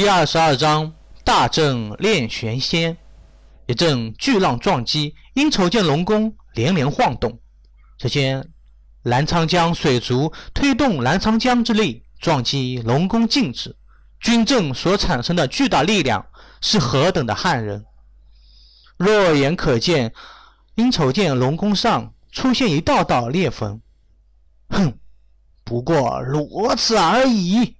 第二十二章大阵练玄仙。一阵巨浪撞击，因瞅见龙宫连连晃动。只见澜沧江水族推动澜沧江之力撞击龙宫静止，军阵所产生的巨大力量是何等的撼人！肉眼可见，因瞅见龙宫上出现一道道裂缝。哼，不过如此而已。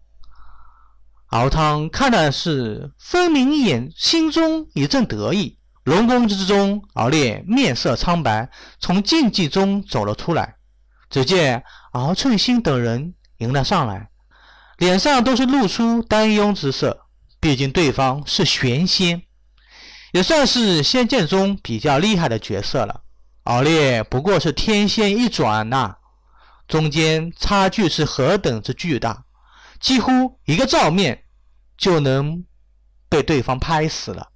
敖汤看的是分明眼心中一阵得意。龙宫之中，敖烈面色苍白，从禁忌中走了出来。只见敖称心等人迎了上来，脸上都是露出担忧之色。毕竟对方是玄仙，也算是仙剑中比较厉害的角色了。敖烈不过是天仙一转呐，中间差距是何等之巨大！几乎一个照面就能被对方拍死了。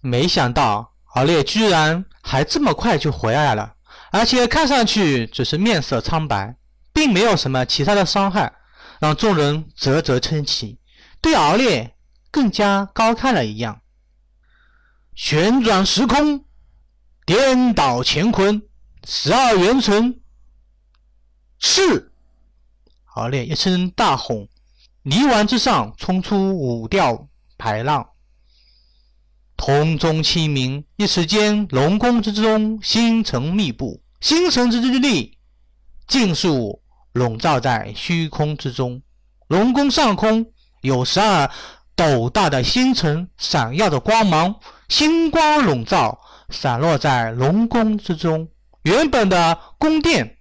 没想到敖烈居然还这么快就回来了，而且看上去只是面色苍白，并没有什么其他的伤害，让众人啧啧称奇，对敖烈更加高看了一样。旋转时空，颠倒乾坤，十二元辰，是！敖烈一声大吼。泥丸之上冲出五吊排浪，铜钟清明。一时间，龙宫之中星辰密布，星辰之之力尽数笼罩在虚空之中。龙宫上空有十二斗大的星辰，闪耀着光芒，星光笼罩，散落在龙宫之中。原本的宫殿、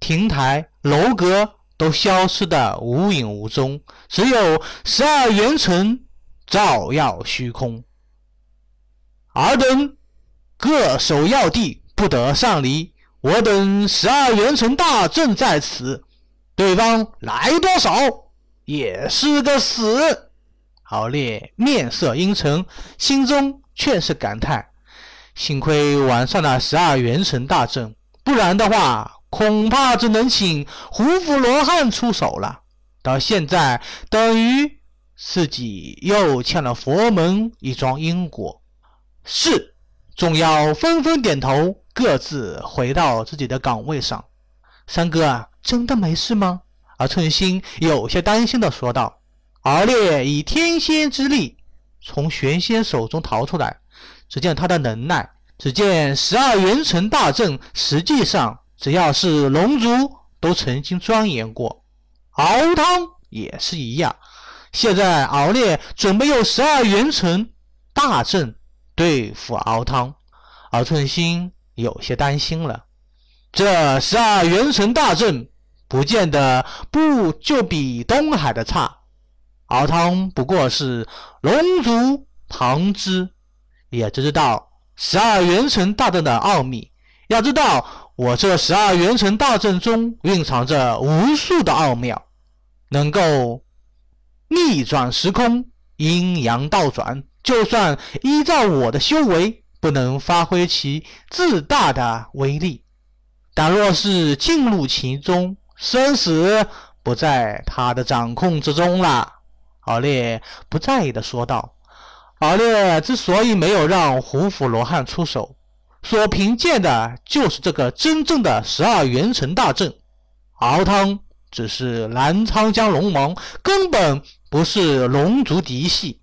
亭台、楼阁。都消失的无影无踪，只有十二元辰照耀虚空。尔等各守要地，不得上离。我等十二元辰大阵在此，对方来多少也是个死。敖烈面色阴沉，心中却是感叹：幸亏晚上了十二元辰大阵，不然的话。恐怕只能请胡夫罗汉出手了。到现在，等于自己又欠了佛门一桩因果。是，众妖纷纷点头，各自回到自己的岗位上。三哥，真的没事吗？而寸心有些担心的说道。敖烈以天仙之力从玄仙手中逃出来，只见他的能耐，只见十二元辰大阵，实际上。只要是龙族都曾经钻研过，敖汤也是一样。现在敖烈准备用十二元辰大阵对付敖汤，敖寸心有些担心了。这十二元辰大阵不见得不就比东海的差。敖汤不过是龙族旁支，也知道十二元辰大阵的奥秘。要知道。我这十二元辰大阵中蕴藏着无数的奥妙，能够逆转时空，阴阳倒转。就算依照我的修为，不能发挥其自大的威力，但若是进入其中，生死不在他的掌控之中了。敖烈不在意的说道。敖烈之所以没有让胡府罗汉出手。所凭借的就是这个真正的十二元辰大阵。敖汤只是南沧江龙王，根本不是龙族嫡系，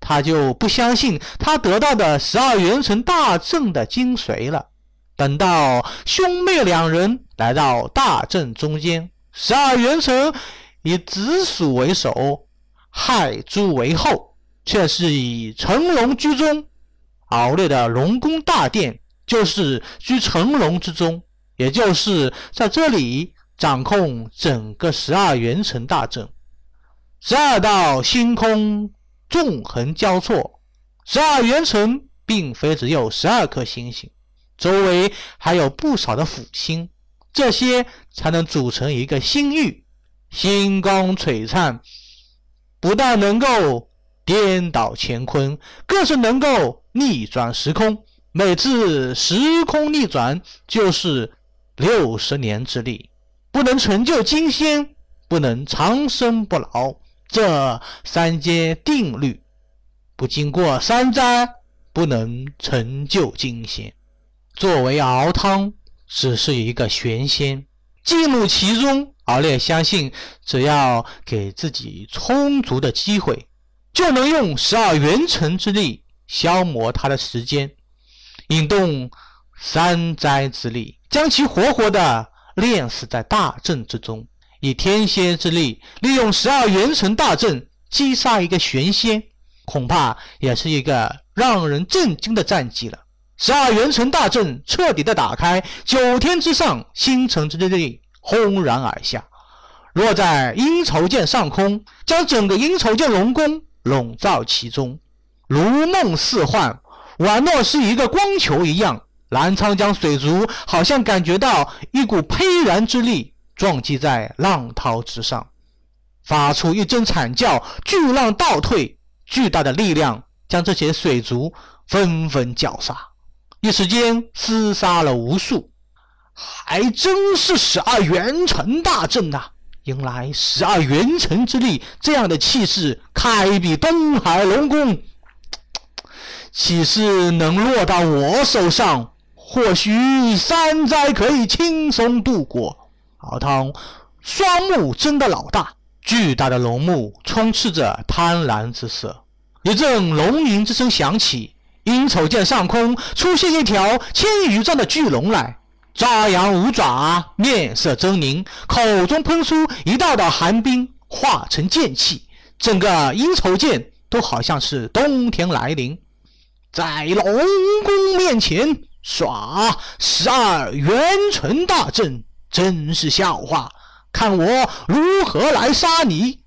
他就不相信他得到的十二元辰大阵的精髓了。等到兄妹两人来到大阵中间，十二元辰以紫鼠为首，亥猪为后，却是以成龙居中。敖烈的龙宫大殿。就是居成龙之中，也就是在这里掌控整个十二元辰大阵。十二道星空纵横交错，十二元辰并非只有十二颗星星，周围还有不少的辅星，这些才能组成一个星域，星光璀璨，不但能够颠倒乾坤，更是能够逆转时空。每次时空逆转就是六十年之力，不能成就金仙，不能长生不老，这三阶定律，不经过三灾，不能成就金仙。作为熬汤，只是一个玄仙，进入其中。敖烈相信，只要给自己充足的机会，就能用十二元辰之力消磨他的时间，引动三灾之力，将其活活的炼死在大阵之中。以天蝎之力，利用十二元辰大阵击杀一个玄仙，恐怕也是一个让人震惊的战绩了。十二元辰大阵彻底的打开，九天之上，星辰之力。轰然而下，落在阴愁剑上空，将整个阴愁剑龙宫笼罩其中，如梦似幻，宛若是一个光球一样。澜沧江水族好像感觉到一股沛然之力撞击在浪涛之上，发出一声惨叫，巨浪倒退，巨大的力量将这些水族纷纷绞杀，一时间厮杀了无数。还真是十二元辰大阵呐！迎来十二元辰之力，这样的气势堪比东海龙宫。岂是能落到我手上？或许山灾可以轻松度过。敖汤双目睁得老大，巨大的龙目充斥着贪婪之色。一阵龙吟之声响起，阴丑涧上空出现一条千余丈的巨龙来。张扬五爪，面色狰狞，口中喷出一道道寒冰，化成剑气，整个阴愁涧都好像是冬天来临。在龙宫面前耍十二元辰大阵，真是笑话！看我如何来杀你！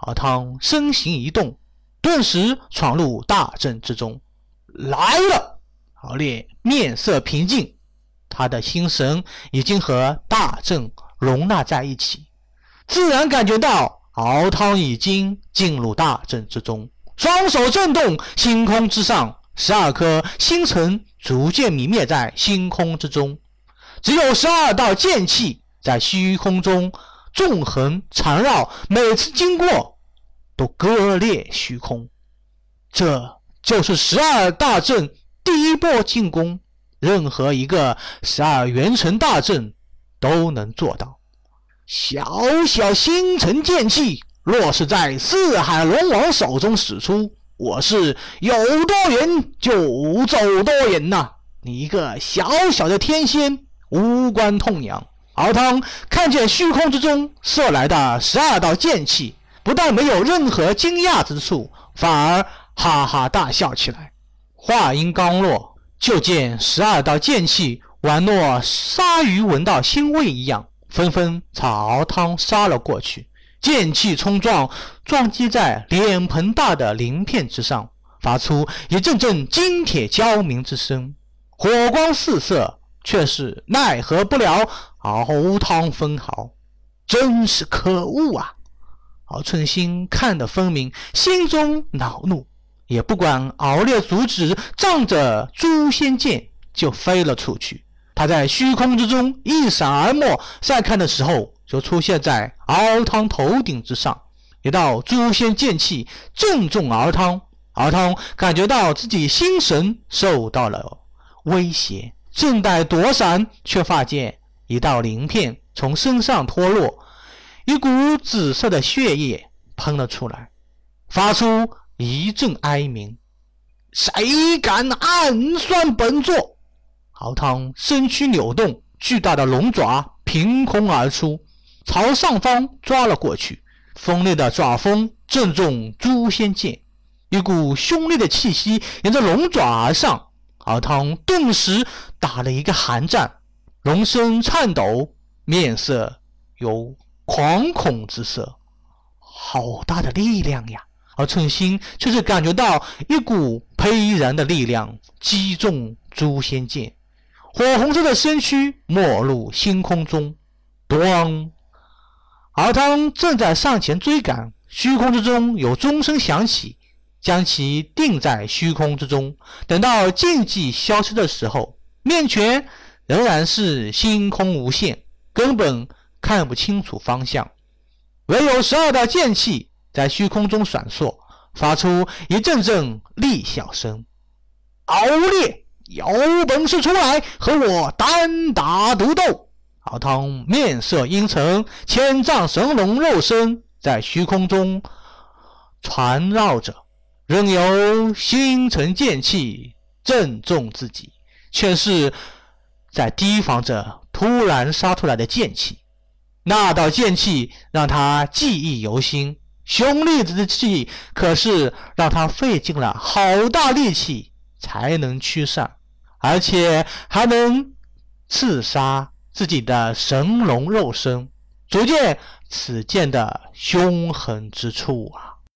阿汤身形一动，顿时闯入大阵之中。来了！敖烈面色平静。他的心神已经和大阵容纳在一起，自然感觉到敖汤已经进入大阵之中。双手震动，星空之上，十二颗星辰逐渐泯灭在星空之中，只有十二道剑气在虚空中纵横缠绕，每次经过都割裂虚空。这就是十二大阵第一波进攻。任何一个十二元辰大阵都能做到。小小星辰剑气，若是在四海龙王手中使出，我是有多远就走多远呐！你一个小小的天仙，无关痛痒。敖汤看见虚空之中射来的十二道剑气，不但没有任何惊讶之处，反而哈哈大笑起来。话音刚落。就见十二道剑气宛若鲨鱼闻到腥味一样，纷纷朝敖汤杀了过去。剑气冲撞，撞击在脸盆大的鳞片之上，发出一阵阵金铁交鸣之声，火光四射，却是奈何不了敖汤分毫。真是可恶啊！敖春心看得分明，心中恼怒。也不管敖烈阻止，仗着诛仙剑就飞了出去。他在虚空之中一闪而没，再看的时候就出现在敖汤头顶之上。一道诛仙剑气正中敖汤，敖汤感觉到自己心神受到了威胁，正待躲闪，却发现一道鳞片从身上脱落，一股紫色的血液喷了出来，发出。一阵哀鸣，谁敢暗算本座？敖汤身躯扭动，巨大的龙爪凭空而出，朝上方抓了过去。锋利的爪锋正中诛仙剑，一股凶厉的气息沿着龙爪而上。敖汤顿时打了一个寒战，龙身颤抖，面色有惶恐之色。好大的力量呀！而寸心却是感觉到一股沛然的力量击中诛仙剑，火红色的身躯没入星空中。咣！敖汤正在上前追赶，虚空之中有钟声响起，将其定在虚空之中。等到禁忌消失的时候，面前仍然是星空无限，根本看不清楚方向，唯有十二道剑气。在虚空中闪烁，发出一阵阵厉啸声。敖烈，有本事出来和我单打独斗！敖汤面色阴沉，千丈神龙肉身在虚空中缠绕着，任由星辰剑气正中自己，却是在提防着突然杀出来的剑气。那道剑气让他记忆犹新，凶厉之气可是让他费尽了好大力气才能驱散，而且还能刺杀自己的神龙肉身，足见此剑的凶狠之处啊！